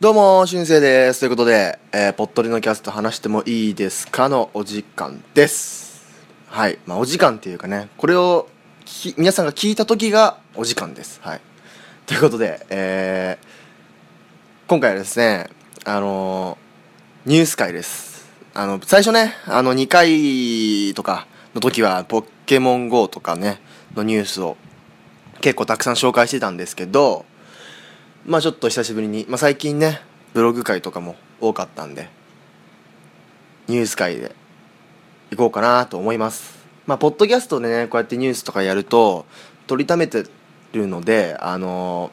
どうも、しゅんせいです。ということで、えー、ぽっとりのキャスト話してもいいですかのお時間です。はい。まあ、お時間っていうかね、これを皆さんが聞いた時がお時間です。はい。ということで、えー、今回はですね、あのーニュース会です。あの、最初ね、あの、2回とかの時は、ポケモン GO とかね、のニュースを結構たくさん紹介してたんですけど、まあちょっと久しぶりに、まあ、最近ねブログ会とかも多かったんでニュース会で行こうかなと思います。まあポッドキャストでねこうやってニュースとかやると取りためてるのであの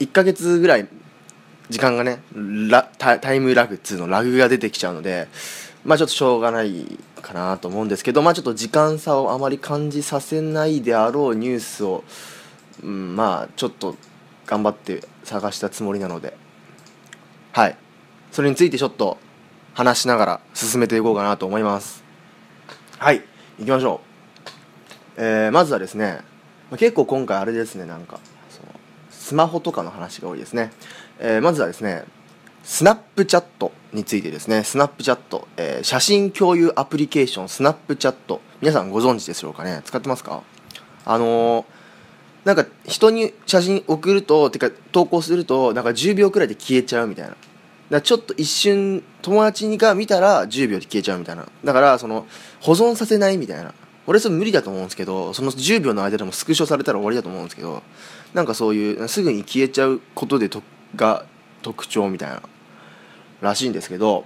ー、1ヶ月ぐらい時間がねラタイムラグっつうのラグが出てきちゃうのでまあちょっとしょうがないかなと思うんですけどまあちょっと時間差をあまり感じさせないであろうニュースをうん、まあちょっと頑張って探したつもりなので。はい。それについてちょっと話しながら進めていこうかなと思います。はい。行きましょう、えーまずはですね結構今回あれですねなんかそのスマホとかの話が多いですね、えーまずはですねスナップチャットについてですね。スナップチャット、えー写真共有アプリケーションスナップチャット。皆さんご存知でしょうかね？使ってますか？あのーなんか人に写真送るとてか投稿するとなんか10秒くらいで消えちゃうみたいな。だちょっと一瞬友達が見たら10秒で消えちゃうみたいな。だからその保存させないみたいな。俺それ無理だと思うんですけどその10秒の間でもスクショされたら終わりだと思うんですけどなんかそういうすぐに消えちゃうことでとが特徴みたいならしいんですけど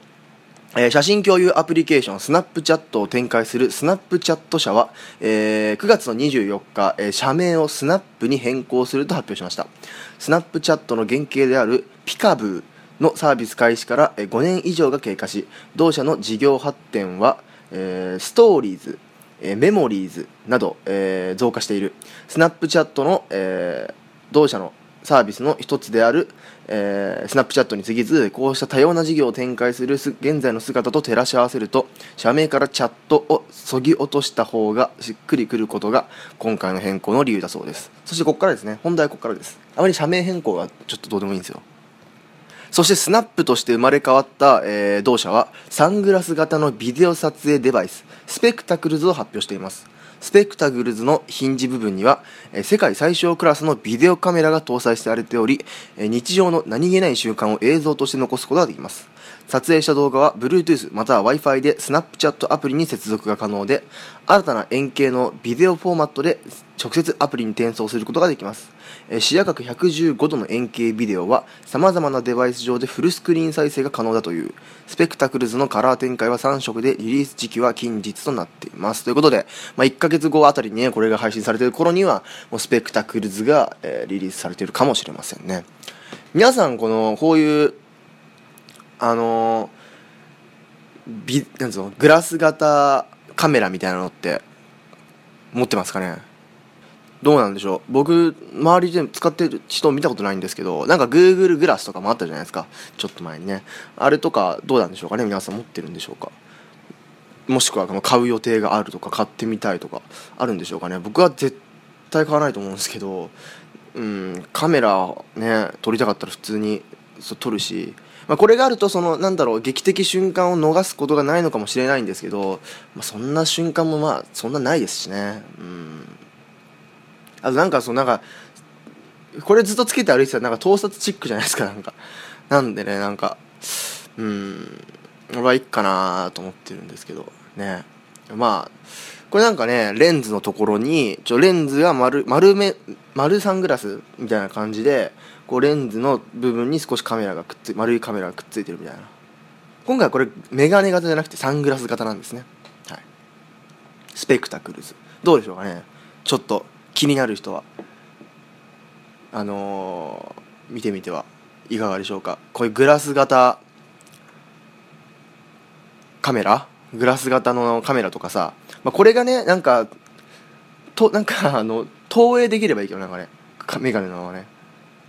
えー写真共有アプリケーションスナップチャットを展開するスナップチャット社は、えー9月の24日、えー社名をスナップに変更すると発表しました。スナップチャットの原型であるピカブーのサービス開始からえー5年以上が経過し同社の事業発展は、えーストーリーズえーメモリーズなど、えー増加している。スナップチャットの、えー同社のサービスの一つである、えースナップチャットに過ぎずこうした多様な事業を展開する現在の姿と照らし合わせると社名からチャットをそぎ落とした方がしっくりくることが今回の変更の理由だそうです。そしてここからですね本題はここからです。あまり社名変更はちょっとどうでもいいんですよ。そしてスナップとして生まれ変わった、えー同社はサングラス型のビデオ撮影デバイススペクタクルズを発表しています。スペクタグルズのヒンジ部分には、世界最小クラスのビデオカメラが搭載されており、日常の何気ない習慣を映像として残すことができます。撮影した動画は Bluetooth または Wi-Fi で Snapchat アプリに接続が可能で新たな円形のビデオフォーマットで直接アプリに転送することができます。え視野角115度の円形ビデオはさまざまなデバイス上でフルスクリーン再生が可能だというスペクタクルズのカラー展開は3色でリリース時期は近日となっています。ということで、まあ、1ヶ月後あたりにねこれが配信されている頃にはもうスペクタクルズが、えリリースされているかもしれませんね。皆さんこのこういうあのビなんうのグラス型カメラみたいなのって持ってますかね？どうなんでしょう。僕周りで使ってる人見たことないんですけどなんか Google グラスとかもあったじゃないですか。ちょっと前にね。あれとかどうなんでしょうかね？皆さん持ってるんでしょうか？もしくは買う予定があるとか買ってみたいとかあるんでしょうかね？僕は絶対買わないと思うんですけどうんカメラね撮りたかったら普通にそう撮るし、まあ、これがあるとそのなんだろう劇的瞬間を逃すことがないのかもしれないんですけど、まあ、そんな瞬間もまあそんなないですしね。うん。あとなんかそうなんかこれずっとつけて歩いてたらなんか盗撮チックじゃないですかなんか。なんでねなんかうん俺はいいかなと思ってるんですけどね。まあこれなんかねレンズのところにちょレンズが丸丸め丸サングラスみたいな感じでこうレンズの部分に少しカメラがくっつい丸いカメラがくっついてるみたいな。今回はこれメガネ型じゃなくてサングラス型なんですね。はい。スペクタクルズ。どうでしょうかね。ちょっと気になる人はあのー見てみてはいかがでしょうか。こういうグラス型カメラ？グラス型のカメラとかさ、まあ、これがねなんかとなんか あの投影できればいいけどなんかねかメガネのね。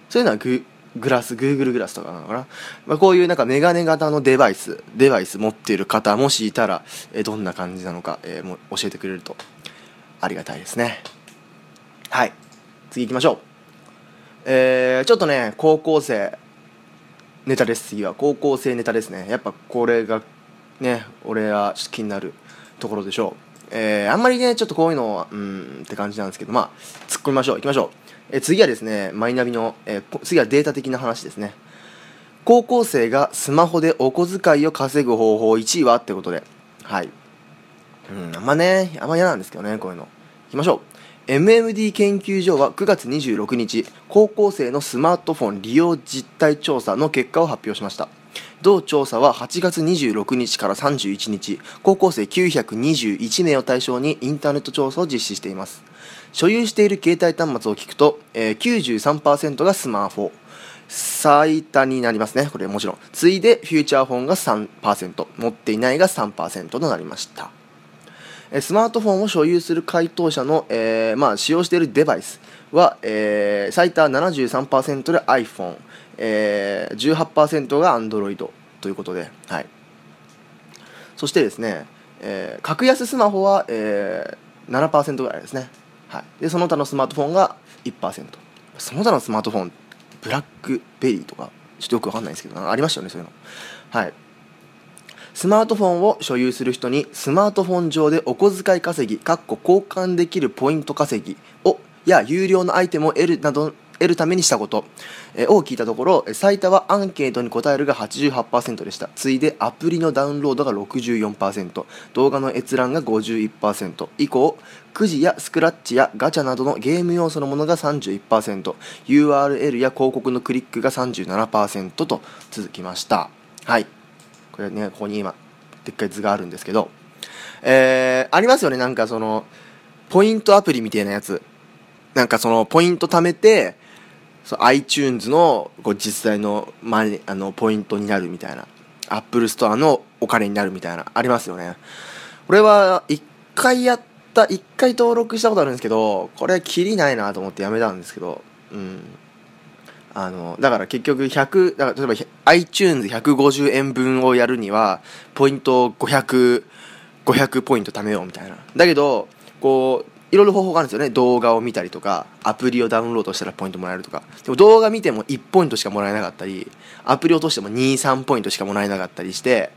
そういうのはググラスグーグルグラスとかなのかな、まあ、こういうなんかメガネ型のデバイスデバイス持っている方もしいたら、えどんな感じなのか、えーも教えてくれるとありがたいですね。はい。次行きましょう。えーちょっとね高校生ネタです。次は。高校生ネタですね。やっぱこれがね俺はちょっと気になるところでしょう。えー、あんまりねちょっとこういうのはうんって感じなんですけど。まあ突っ込みましょう。いきましょう、えー、次はですねマイナビの、えー、次はデータ的な話ですね。高校生がスマホでお小遣いを稼ぐ方法1位は？ってことで。はい。うんあんまねあんま嫌なんですけどねこういうの。いきましょう。MMD 研究所は9月26日高校生のスマートフォン利用実態調査の結果を発表しました。同調査は8月26日から31日高校生921名を対象にインターネット調査を実施しています。所有している携帯端末を聞くと、えー、93%がスマホ最多になりますね。これもちろん。次いでフューチャーフォンが3%持っていないが3%となりました。スマートフォンを所有する回答者の、えーまあ、使用しているデバイスは、えー、最多73%で iPhone、えー、18%が Android ということで、はい、そしてですね、えー、格安スマホは、えー、7%ぐらいですね、はい、でその他のスマートフォンが1%その他のスマートフォンブラックベリーとかちょっとよくわかんないですけどありましたよねそういうの。はい。スマートフォンを所有する人にスマートフォン上でお小遣い稼ぎかっこ交換できるポイント稼ぎをや有料のアイテムを得るなど得るためにしたこと。を聞いたところ最多はアンケートに答えるが88%でした。次いでアプリのダウンロードが64%動画の閲覧が51%以降くじやスクラッチやガチャなどのゲーム要素のものが 31%URL や広告のクリックが37%と続きました。はい。これねここに今でっかい図があるんですけどえー、ありますよねなんかそのポイントアプリみたいなやつ。なんかそのポイント貯めてそう iTunes のこう実際のマネあのポイントになるみたいな。Apple Store のお金になるみたいなありますよね。これは1回やった1回登録したことあるんですけどこれはきりないなと思ってやめたんですけどうん。あのだから結局100だから例えば iTunes150 円分をやるにはポイント500500 500ポイント貯めようみたいな。だけどこういろいろ方法があるんですよね。動画を見たりとかアプリをダウンロードしたらポイントもらえるとか。でも動画見ても1ポイントしかもらえなかったりアプリ落としても23ポイントしかもらえなかったりして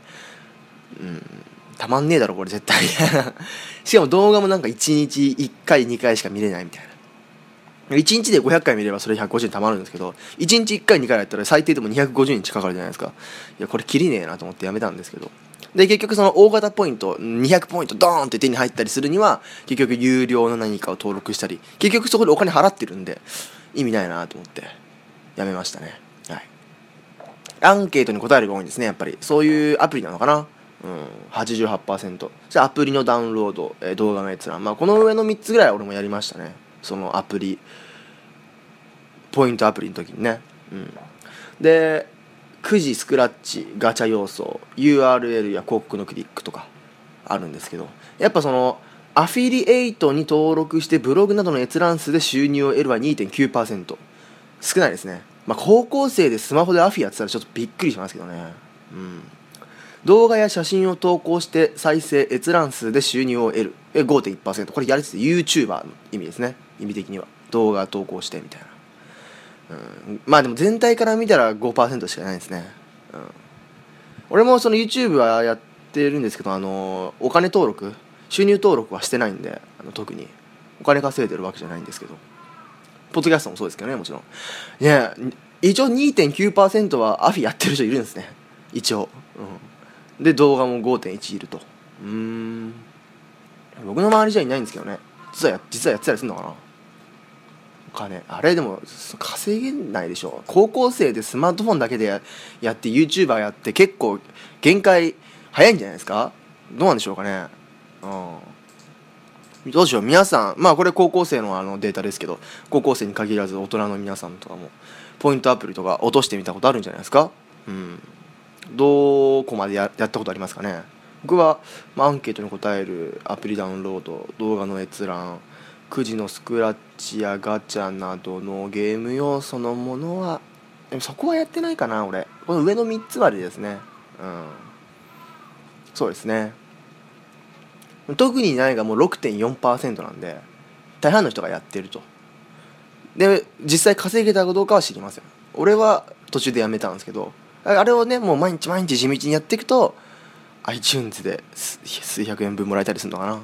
うんたまんねえだろこれ絶対。しかも動画もなんか1日1回2回しか見れないみたいな。1日で500回見ればそれ150円たまるんですけど1日1回2回やったら最低でも250日かかるじゃないですか。いやこれきりねえなと思ってやめたんですけど。で結局その大型ポイント200ポイントドーンって手に入ったりするには結局有料の何かを登録したり結局そこでお金払ってるんで意味ないなと思ってやめましたね。はい。アンケートに答えるが多いんですねやっぱり。そういうアプリなのかな。うん。88%じゃアプリのダウンロード、えー、動画の閲覧。まあこの上の3つぐらい俺もやりましたね。そのアプリポイントアプリの時にね。うん。で9時スクラッチガチャ要素 URL や広告のクリックとかあるんですけどやっぱそのアフィリエイトに登録してブログなどの閲覧数で収入を得るは2.9%少ないですね。まあ高校生でスマホでアフィやってたらちょっとびっくりしますけどね。うん。動画や写真を投稿して再生閲覧数で収入を得る。5.1%これやりつつ YouTuber の意味ですね。意味的には。動画投稿してみたいな。うん、まあでも全体から見たら5%しかないですね、うん、俺もその YouTube はやってるんですけどあのお金登録収入登録はしてないんであの特に。お金稼いでるわけじゃないんですけど。ポッドキャストもそうですけどねもちろん。いや一応2.9%はアフィやってる人いるんですね。一応、うん、で動画も5.1いると。うん。僕の周りじゃいないんですけどね。実は実はやってたりするのかな。お金。あれでも稼げないでしょ。高校生でスマートフォンだけでやって YouTuber やって結構限界早いんじゃないですか？どうなんでしょうかね。うん。どうしょう。皆さんまあこれ高校生のあのデータですけど高校生に限らず大人の皆さんとかもポイントアプリとか落としてみたことあるんじゃないですか？うん。どこまでややったことありますかね？僕は、まあ、アンケートに答えるアプリダウンロード動画の閲覧くじのスクラッチやガチャなどのゲーム要素のものはでもそこはやってないかな俺。この上の3つ割ですね。うん。そうですね。特にないがもう6.4%なんで大半の人がやってると。で実際稼げたかどうかは知りません。俺は途中でやめたんですけどあれをねもう毎日毎日地道にやっていくと iTunes で数百円分もらえたりするのかな、うん、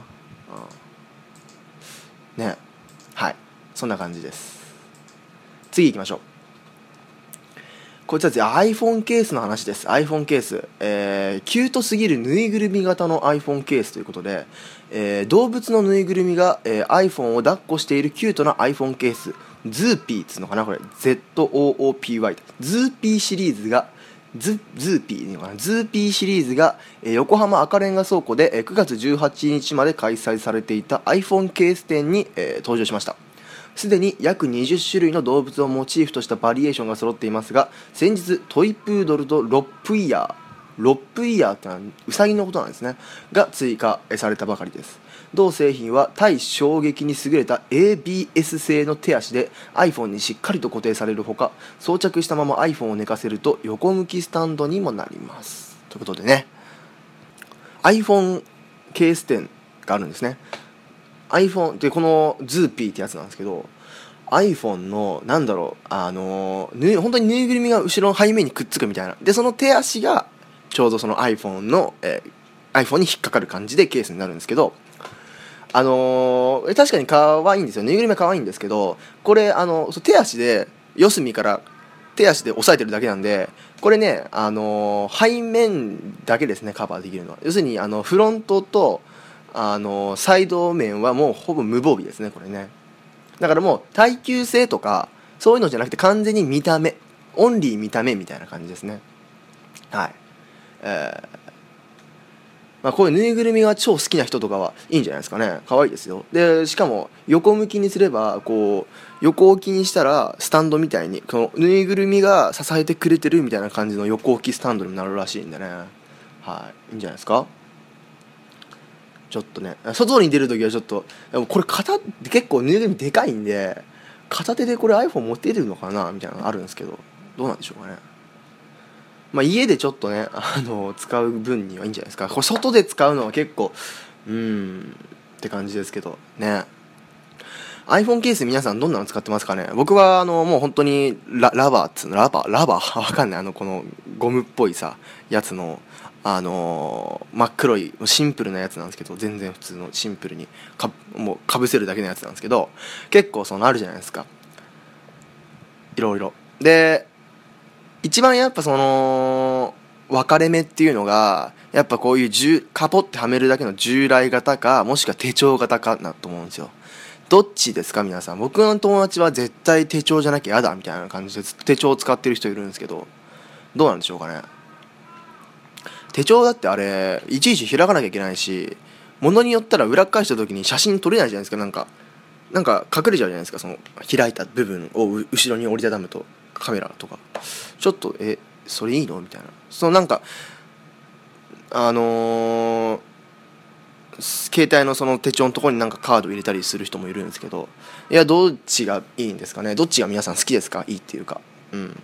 ね。はい。そんな感じです。次行きましょう。こいつは iPhone ケースの話です。iPhone ケース、えー、キュートすぎるぬいぐるみ型の iPhone ケースということで、えー、動物のぬいぐるみが、えー、iPhone を抱っこしているキュートな iPhone ケース。ズーピーっつうのかな？これ。ZOOPY ズーピーシリーズがズズーピーのかなズーピーシリーズが、横浜赤レンガ倉庫で、え、9月18日まで開催されていた iPhone ケース展に、え、登場しました。すでに約20種類の動物をモチーフとしたバリエーションが揃っていますが先日トイプードルとロップイヤーロップイヤーってのはウサギのことなんですね。が追加されたばかりです。同製品は耐衝撃に優れた ABS 製の手足で iPhone にしっかりと固定されるほか装着したまま iPhone を寝かせると横向きスタンドにもなります。ということでね iPhone ケース店があるんですね。iPhone でこのズーピーってやつなんですけど iPhone のなんだろうあのぬ本当にぬいぐるみが後ろの背面にくっつくみたいな。でその手足がちょうどその iPhone の、えー、iPhone に引っかかる感じでケースになるんですけどあのー、確かに可愛いんですよぬいぐるみは可愛いんですけどこれあの手足で四隅から手足で押さえてるだけなんでこれねあのー、背面だけですねカバーできるのは。要するにあのフロントとあのサイド面はもうほぼ無防備ですねこれね。だからもう耐久性とかそういうのじゃなくて完全に見た目オンリー見た目みたいな感じですね。はい。えーまあ、こういうぬいぐるみが超好きな人とかはいいんじゃないですかね。可愛いですよ。でしかも横向きにすればこう横置きにしたらスタンドみたいにこのぬいぐるみが支えてくれてるみたいな感じの横置きスタンドになるらしいんでね。はい。いいんじゃないですか？ちょっとね外に出る時はちょっとでもこれ片結構ぬいぐるみでかいんで片手でこれ iPhone 持って出るのかな？みたいなのあるんですけどどうなんでしょうかね？まあ家でちょっとねあの使う分にはいいんじゃないですか。これ外で使うのは結構うんって感じですけどね。iPhone ケース皆さんどんなの使ってますかね？僕はあのもう本当にララバーっつうの？ラバー？ラバー？わかんない。あのこのゴムっぽいさやつのあのー、真っ黒いシンプルなやつなんですけど全然普通のシンプルにかもうかぶせるだけのやつなんですけど結構そのあるじゃないですか。いろいろで一番やっぱその分かれ目っていうのがやっぱこういうカポってはめるだけの従来型かもしくは手帳型かなと思うんですよ。どっちですか皆さん？僕の友達は絶対手帳じゃなきゃ嫌だみたいな感じで手帳を使ってる人いるんですけどどうなんでしょうかね？手帳だってあれいちいち開かなきゃいけないしものによったら裏返した時に写真撮れないじゃないですかなんか。なんか隠れちゃうじゃないですかその開いた部分を後ろに折りたたむと。カメラとか。ちょっとえそれいいの？みたいな。そのなんかあのー、携帯のその手帳のとこになんかカード入れたりする人もいるんですけどいやどっちがいいんですかね？どっちが皆さん好きですか？いいっていうか。うん。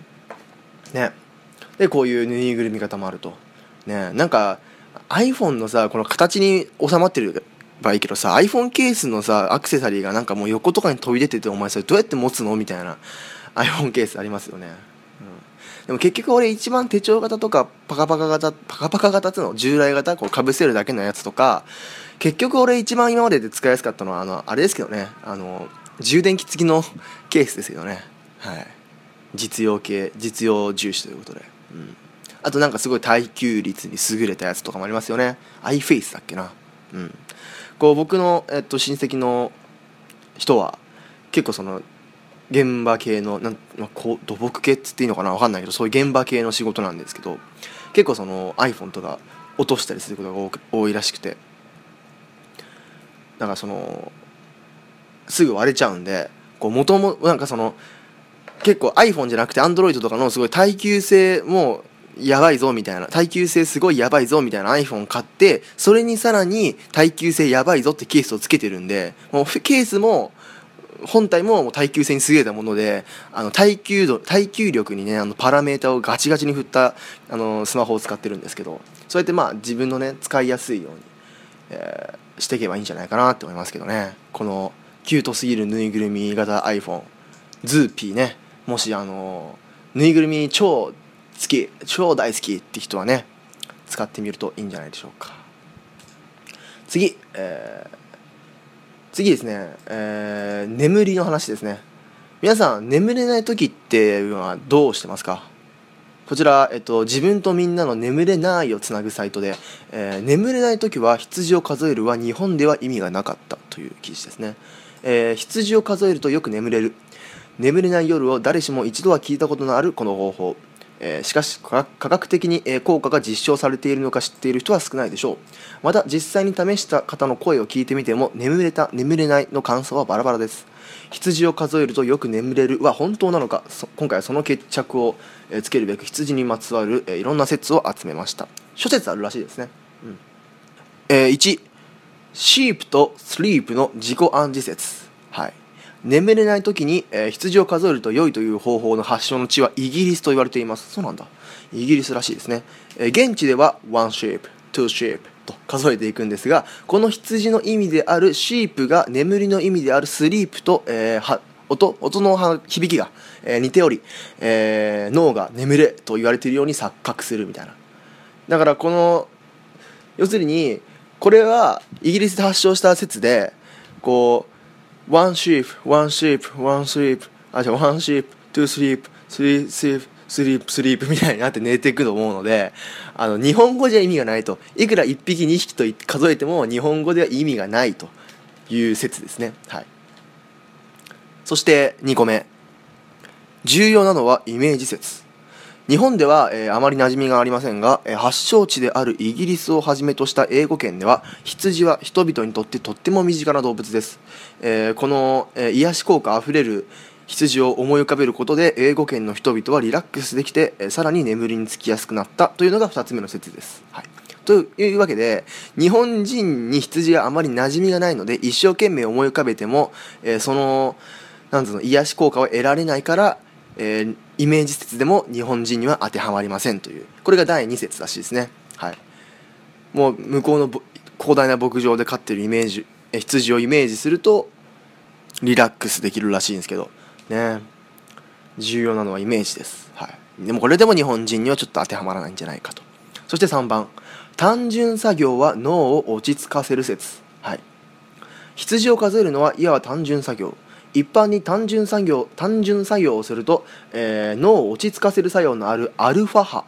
ね。でこういうぬいぐるみ方もあると。ね。なんか iPhone のさこの形に収まってるばいいけどさ iPhone ケースのさアクセサリーがなんかもう横とかに飛び出ててお前それどうやって持つの？みたいな。iPhone ケースありますよね、うん、でも結局俺一番手帳型とかパカパカ型パカパカ型っていうの従来型こうかぶせるだけのやつとか結局俺一番今までで使いやすかったのはあのあれですけどね。あの充電器付きの ケースですけどね。はい。実用系実用重視ということで。うん。あとなんかすごい耐久率に優れたやつとかもありますよね。iFace だっけな。うん。こう僕の、えっと、親戚の人は結構その現場系のなん、まあ、こう土木系っつっていいのかな？分かんないけどそういう現場系の仕事なんですけど結構その iPhone とか落としたりすることが多いらしくて。だからそのすぐ割れちゃうんでこう元もなんかその結構 iPhone じゃなくて Android とかのすごい耐久性もやばいぞみたいな耐久性すごいやばいぞみたいな iPhone 買ってそれにさらに耐久性やばいぞってケースをつけてるんでもうケースも本体も耐久性に優れたものであの耐久度耐久力にねあのパラメータをガチガチに振ったあのスマホを使ってるんですけどそうやってまあ自分のね使いやすいように、えー、していけばいいんじゃないかなって思いますけどね。このキュートすぎるぬいぐるみ型 iPhone ズーピーね。もしあのぬいぐるみ超好き超大好きって人はね使ってみるといいんじゃないでしょうか。次、えー、次ですね、えー、眠りの話ですね。皆さん眠れない時っていうのはどうしてますか？こちら、えっと、自分とみんなの眠れないをつなぐサイトで、えー、眠れない時は羊を数えるは日本では意味がなかったという記事ですね、えー、羊を数えるとよく眠れる。眠れない夜を誰しも一度は聞いたことのあるこの方法。えー、しかし科学的に、効果が実証されているのか知っている人は少ないでしょう。また実際に試した方の声を聞いてみても眠れた眠れないの感想はバラバラです。羊を数えるとよく眠れるは本当なのか今回はその決着を、つけるべく羊にまつわる、いろんな説を集めました。諸説あるらしいですね、うん。えー、1シープとスリープの自己暗示説。眠れない時に、えー、羊を数えると良いという方法の発祥の地はイギリスと言われています。そうなんだ。イギリスらしいですね、えー、現地では1シープ2シープと数えていくんですがこの羊の意味であるシープが眠りの意味であるスリープと、えー、は音音の響きが、え、似ており、え、脳が眠れと言われているように錯覚するみたいな。だからこの要するにこれはイギリスで発祥した説でこう one sheep, one sheep, one sheep あ、じゃあ one sheep, two sleep, three sleep, sleep, sleep みたいになって寝ていくと思うので、あの、日本語じゃ意味がないと。いくら1匹2匹と数えても日本語では意味がないという説ですね。はい。そして2個目。重要なのはイメージ説。日本では、えー、あまり馴染みがありませんが、えー、発祥地であるイギリスをはじめとした英語圏では羊は人々にとってとっても身近な動物です、えー、この、え癒し効果あふれる羊を思い浮かべることで英語圏の人々はリラックスできて、えさらに眠りにつきやすくなったというのが2つ目の説です、はい、というわけで日本人に羊があまり馴染みがないので一生懸命思い浮かべても、えそのなんうの癒し効果を得られないからえー、イメージ説でも日本人には当てはまりませんという。これが第2節らしいですね。はい。もう向こうの広大な牧場で飼ってるイメージ羊をイメージするとリラックスできるらしいんですけど。ね。重要なのはイメージです、はい、でもこれでも日本人にはちょっと当てはまらないんじゃないかと。そして3番。単純作業は脳を落ち着かせる説。はい。羊を数えるのはいわば単純作業。一般に単純作業単純作業をすると、えー、脳を落ち着かせる作用のあるアルファ波。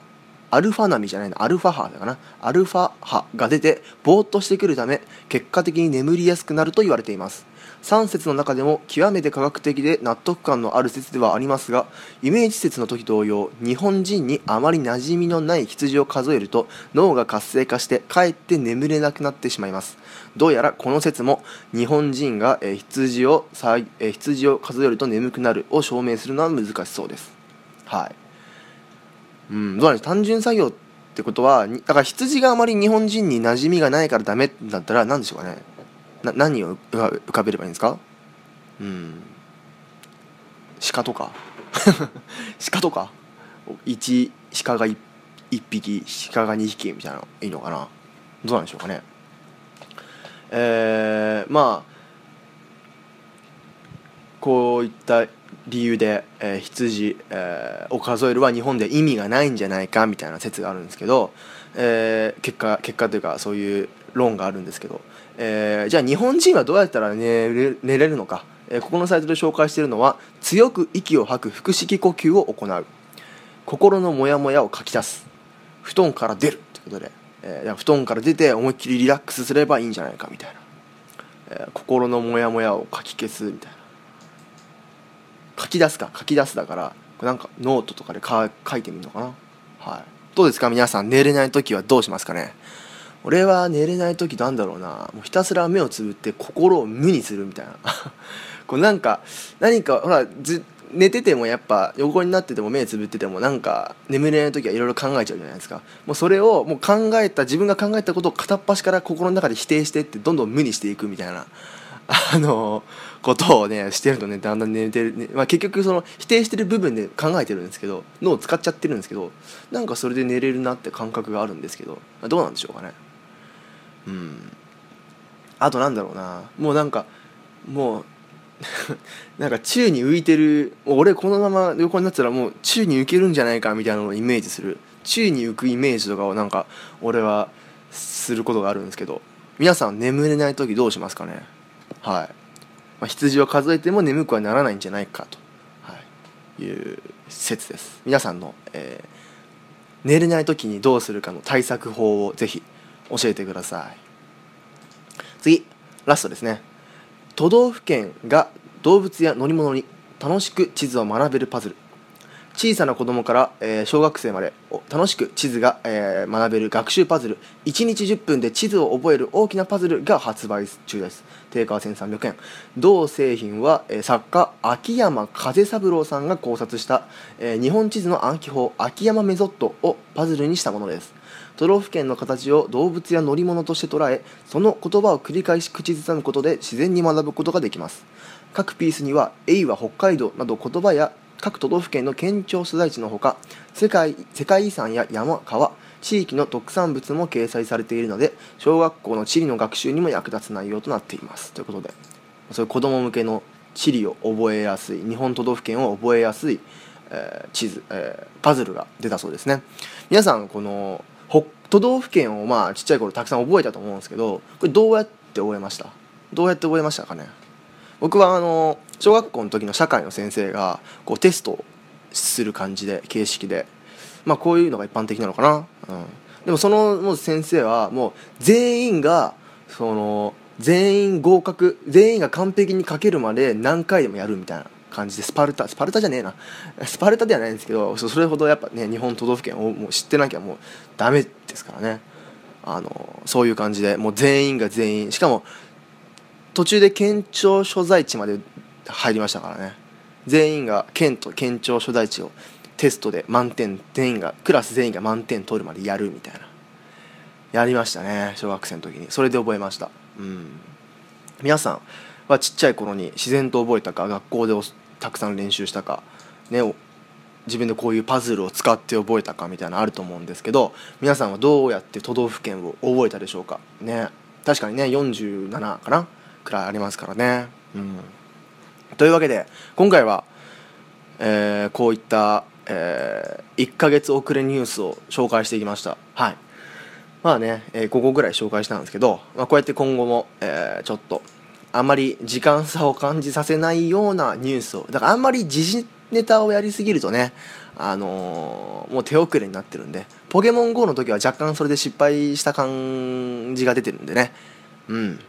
アルファ波じゃないのアルファ波だかなアルファ波が出てぼーっとしてくるため結果的に眠りやすくなると言われています3節の中でも極めて科学的で納得感のある説ではありますがイメージ説の時同様日本人にあまり馴染みのない羊を数えると脳が活性化してかえって眠れなくなってしまいますどうやらこの説も日本人が、え羊をさ、え羊を数えると眠くなるを証明するのは難しそうです。はい。うんどうなんで単純作業ってことはだから羊があまり日本人に馴染みがないからダメだったら何でしょうかね。な何を浮かべればいいんですか？うん。鹿とか。鹿とか？1鹿が 1, 1匹鹿が2匹みたいなのいいのかな？どうなんでしょうかね。えー、まあこういった理由で、えー、羊、えー、を数えるは日本で意味がないんじゃないかみたいな説があるんですけど、えー、結果結果というかそういう論があるんですけど、えー、じゃあ日本人はどうやったら寝れ寝れるのか、えー、ここのサイトで紹介しているのは強く息を吐く腹式呼吸を行う。心のモヤモヤを書き出す。布団から出るということで。えー、布団から出て思いっきりリラックスすればいいんじゃないかみたいな、えー、心のモヤモヤを書き消すみたいな。書き出すか書き出すだからなんかノートとかでか書いてみるのかな。はい。どうですか？皆さん寝れない時はどうしますかね？俺は寝れない時なんだろうな。もうひたすら目をつぶって心を無にするみたいな。こうなんか何かほらず寝ててもやっぱ横になってても目つぶっててもなんか眠れない時はいろいろ考えちゃうじゃないですか。もうそれをもう考えた自分が考えたことを片っ端から心の中で否定してってどんどん無にしていくみたいな あのことをねしてるとねだんだん寝てる、ねまあ、結局その否定してる部分で考えてるんですけど脳を使っちゃってるんですけどなんかそれで寝れるなって感覚があるんですけどどうなんでしょうかね。うん。あとなんだろうな。もうなんかもう なんか宙に浮いてる俺このまま横になったらもう宙に浮けるんじゃないかみたいなのをイメージする。宙に浮くイメージとかをなんか俺はすることがあるんですけど。皆さん眠れない時どうしますかね？はい、まあ、羊を数えても眠くはならないんじゃないかと、はい、いう説です。皆さんの、えー、寝れない時にどうするかの対策法をぜひ教えてください。次ラストですね。都道府県が動物や乗り物に楽しく地図を学べるパズル。小さな子供から、えー、小学生まで楽しく地図が、えー、学べる学習パズル。1日10分で地図を覚える大きなパズルが発売中です。定価は1300円。同製品は、えー、作家秋山風三郎さんが考察した、え日本地図の暗記法秋山メソッドをパズルにしたものです。都道府県の形を動物や乗り物として捉えその言葉を繰り返し口ずさむことで自然に学ぶことができます。各ピースには「エイは北海道」など言葉や各都道府県の県庁所在地のほか世界世界遺産や山川地域の特産物も掲載されているので小学校の地理の学習にも役立つ内容となっています。ということでそういう子ども向けの地理を覚えやすい日本都道府県を覚えやすい、えー、地図、えー、パズルが出たそうですね。皆さんこの都道府県をまあちっちゃい頃たくさん覚えたと思うんですけどこれどうやって覚えました？どうやって覚えましたかね？僕はあの小学校の時の社会の先生がこうテストする感じで形式でまあこういうのが一般的なのかな、うん、でもそのもう先生はもう全員がその全員合格全員が完璧に書けるまで何回でもやるみたいな。感じでスパルタスパルタじゃねえな。スパルタではないんですけどそれほどやっぱね日本都道府県をもう知ってなきゃもうダメですからね。あのそういう感じでもう全員が全員しかも途中で県庁所在地まで入りましたからね。全員が県と県庁所在地をテストで満点全員がクラス全員が満点取るまでやるみたいな。やりましたね小学生の時に。それで覚えました。うん。皆さんはちっちゃい頃に自然と覚えたか学校でたくさん練習したかね自分でこういうパズルを使って覚えたかみたいなのあると思うんですけど皆さんはどうやって都道府県を覚えたでしょうかね。確かにね47かなくらいありますからね。うん。というわけで今回は、えー、こういった、えー、1ヶ月遅れニュースを紹介していきました。はい。まあね、えー、5個ぐらい紹介したんですけど、まあ、こうやって今後も、えー、ちょっとあんまり時間差を感じさせないようなニュースを。だからあんまり時事ネタをやりすぎるとねあのー、もう手遅れになってるんでポケモン GO の時は若干それで失敗した感じが出てるんでね。うん。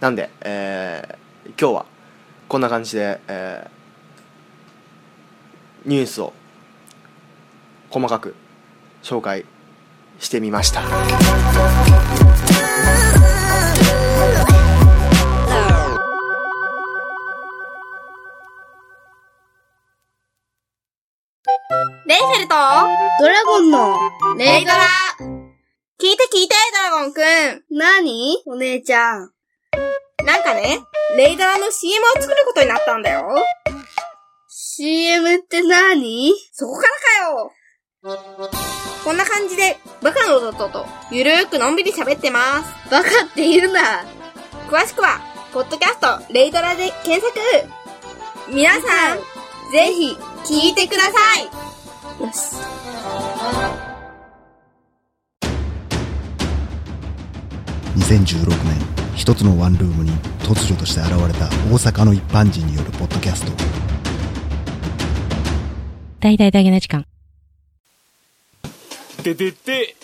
なんで、えー、今日はこんな感じで、えー、ニュースを細かく紹介してみました。とドラゴンのレイドラ聞いて聞いて、ドラゴンくん何？お姉ちゃん。なんかね、レイドラの CM を作ることになったんだよ。CM って何？そこからかよこんな感じで、バカの弟と、ゆるーくのんびり喋ってます。バカって言うな。詳しくは、ポッドキャスト、レイドラで検索。皆さん、ぜひ、聞いてください。よし。2016年一つのワンルームに突如として現れた大阪の一般人によるポッドキャスト。大々大げな時間。ててて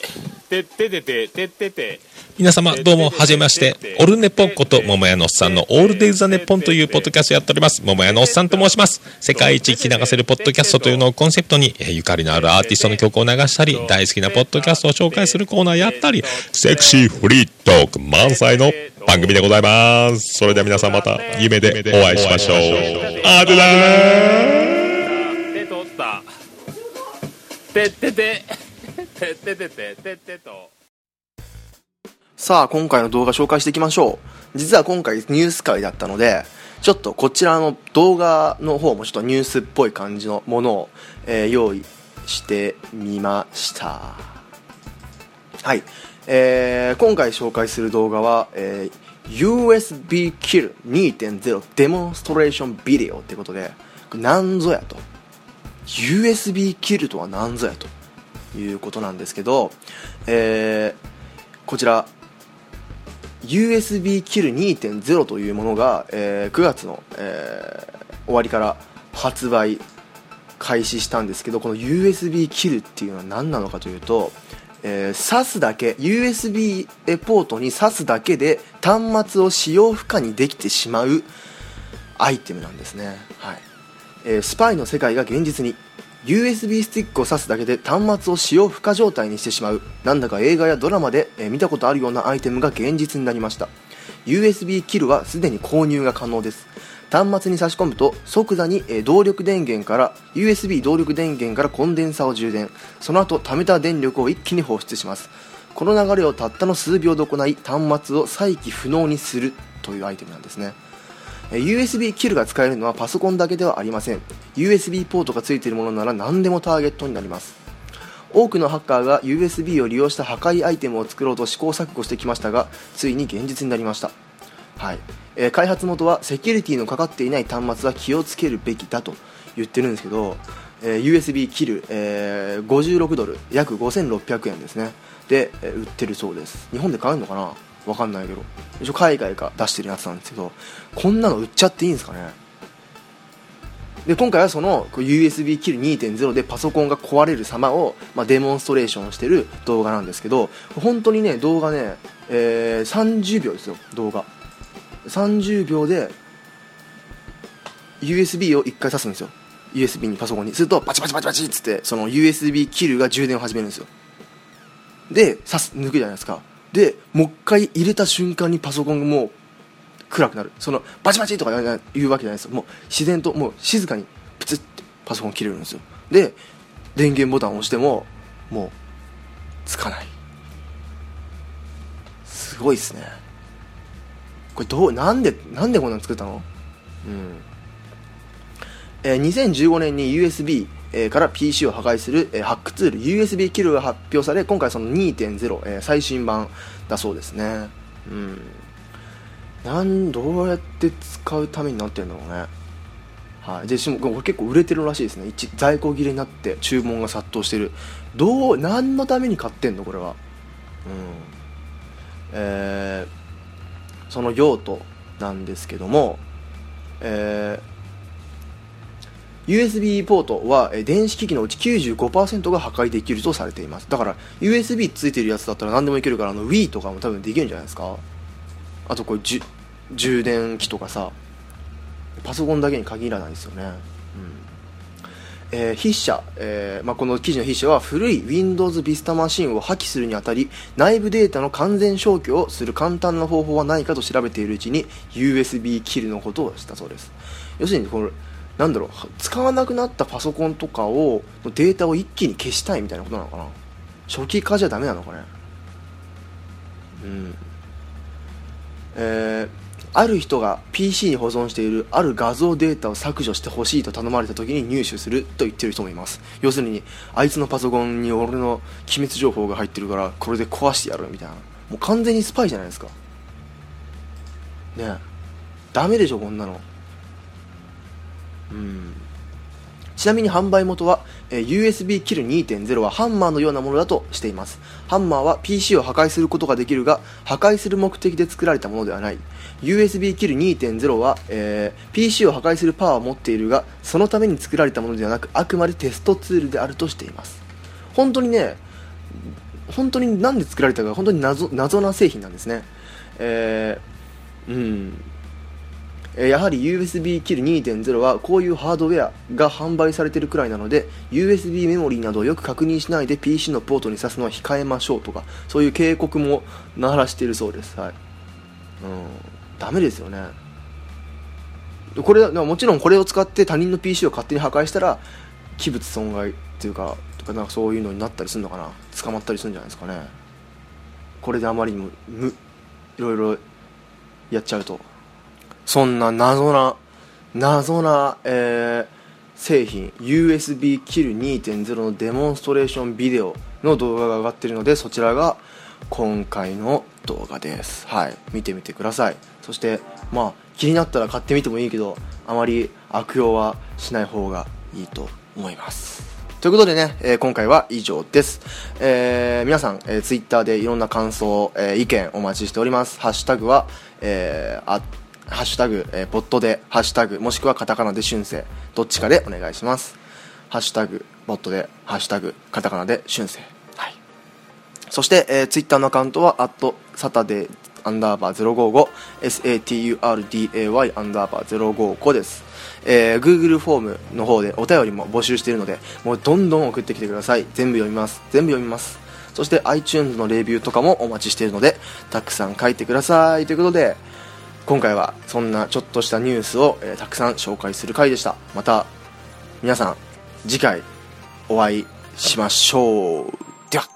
ててててててて皆様どうもはじめましてオルネポこと桃屋のおっさんのオールデイザネポンというポッドキャストやっております。桃屋のおっさんと申します。世界一聞き流せるポッドキャストというのをコンセプトにゆかりのあるアーティストの曲を流したり大好きなポッドキャストを紹介するコーナーやったりセクシーフリートーク満載の番組でございます。それでは皆さんまた夢でお会いしましょう。あてだね手取った。てってててってててててと。さあ、今回の動画紹介していきましょう。実は今回ニュース会だったので、ちょっとこちらの動画の方もちょっとニュースっぽい感じのものを、えー、用意してみました。はい。えー、今回紹介する動画は、えー、USB キル2.0デモンストレーションビデオってことでなんぞやと USB キルとは何ぞやということなんですけど、えーこちら USB キル2.0というものが、えー9月の、えー終わりから発売開始したんですけどこの USB キルっていうのは何なのかというと、えー挿すだけ USB ポートに挿すだけで端末を使用不可にできてしまうアイテムなんですね、はい。えースパイの世界が現実に USB スティックを挿すだけで端末を使用不可状態にしてしまう。なんだか映画やドラマで、え見たことあるようなアイテムが現実になりました。USB キルはすでに購入が可能です。端末に差し込むと即座にえ動力電源から USB 動力電源からコンデンサを充電。その後貯めた電力を一気に放出します。この流れをたったの数秒で行い端末を再起不能にするというアイテムなんですね。USB キルが使えるのはパソコンだけではありません。USB ポートが付いているものなら何でもターゲットになります。多くのハッカーが USB を利用した破壊アイテムを作ろうと試行錯誤してきましたがついに現実になりました。はい。えー開発元はセキュリティのかかっていない端末は気をつけるべきだと言ってるんですけど、えー USB キル、えー56ドル約5600円ですね。で、え売ってるそうです。日本で買えるのかな？わかんないけど。一応海外が出してるやつなんですけどこんなの売っちゃっていいんですかね？で今回はその USB キル2.0でパソコンが壊れる様を、まあ、デモンストレーションしてる動画なんですけど本当にね動画ね、えー30秒ですよ動画。30秒で USB を1回挿すんですよ。USB にパソコンに。するとバチバチバチバチっつってその USB キルが充電を始めるんですよ。で挿す抜くじゃないですか。でもう一回入れた瞬間にパソコンがもう暗くなる。そのバチバチとか言うわけじゃないですもう自然ともう静かにプツッてパソコン切れるんですよ。で電源ボタンを押してももうつかない。すごいっすね。これどうなんでなんでこんなの作ったの？うん。えー2015年に USB えーから PC を破壊する、えーハックツール USB キルが発表され今回その2.0、えー最新版だそうですね。うん。なんどうやって使うためになってるんだろうね。はい、でしかもこれ結構売れてるらしいですね。一在庫切れになって注文が殺到してる。どう何のために買ってんの？これは。うん。えーその用途なんですけどもえー USB ポートは電子機器のうち95%が破壊できるとされています。だから USB ついてるやつだったら何でもいけるからあの Wii とかも多分できるんじゃないですか？あとこれじ充電器とかさパソコンだけに限らないですよね、うん。えー筆者、えーまあ、この記事の筆者は古い Windows Vista マシンを破棄するにあたり内部データの完全消去をする簡単な方法はないかと調べているうちに USB キルのことをしたそうです。要するにこれなんだろう使わなくなったパソコンとかをのデータを一気に消したいみたいなことなのかな？初期化じゃダメなのかね？うん。えーある人が PC に保存しているある画像データを削除してほしいと頼まれた時に入手すると言ってる人もいます。要するにあいつのパソコンに俺の機密情報が入ってるからこれで壊してやるみたいな。もう完全にスパイじゃないですか。ねえ。ダメでしょこんなの。うん。ちなみに販売元は、え USB キル2.0はハンマーのようなものだとしています。ハンマーは PC を破壊することができるが破壊する目的で作られたものではない。USB キル2.0は、えー PC を破壊するパワーを持っているがそのために作られたものではなくあくまでテストツールであるとしています。本当にね本当になんで作られたか本当に謎謎な製品なんですね。えーうん。えやはり USB キル2.0はこういうハードウェアが販売されてるくらいなので USB メモリーなどをよく確認しないで PC のポートに挿すのは控えましょうとかそういう警告も鳴らしているそうです。はい。うん。ダメですよね。これもちろんこれを使って他人の PC を勝手に破壊したら器物損害っていうかとかなんかそういうのになったりするのかな。捕まったりするんじゃないですかね。これであまりにもむいろいろやっちゃうと。そんな謎な謎な、えー製品 USB キル2.0のデモンストレーションビデオの動画が上がってるのでそちらが今回の動画ですはい見てみてくださいそしてまあ気になったら買ってみてもいいけどあまり悪用はしない方がいいと思いますということでね、えー今回は以上です。えー皆さん、えー、ツイッターでいろんな感想、えー意見お待ちしております。ハッシュタグは、えー、ハッシュタグ、えー、ポットで、ハッシュタグ、もしくはカタカナで春生、どっちかでお願いします。ハッシュタグ、ボットで、ハッシュタグ、カタカナで春生。はい。そして、えー、ツイッターのアカウントは、アットサタデーアンダーバー055、SATURDAY アンダーバー055です。えー、Google フォームの方でお便りも募集しているので、もうどんどん送ってきてください。全部読みます。全部読みます。そして iTunes のレビューとかもお待ちしているので、たくさん書いてください。ということで、今回はそんなちょっとしたニュースを、えーたくさん紹介する回でした。また、皆さん、次回お会いしましょう。では。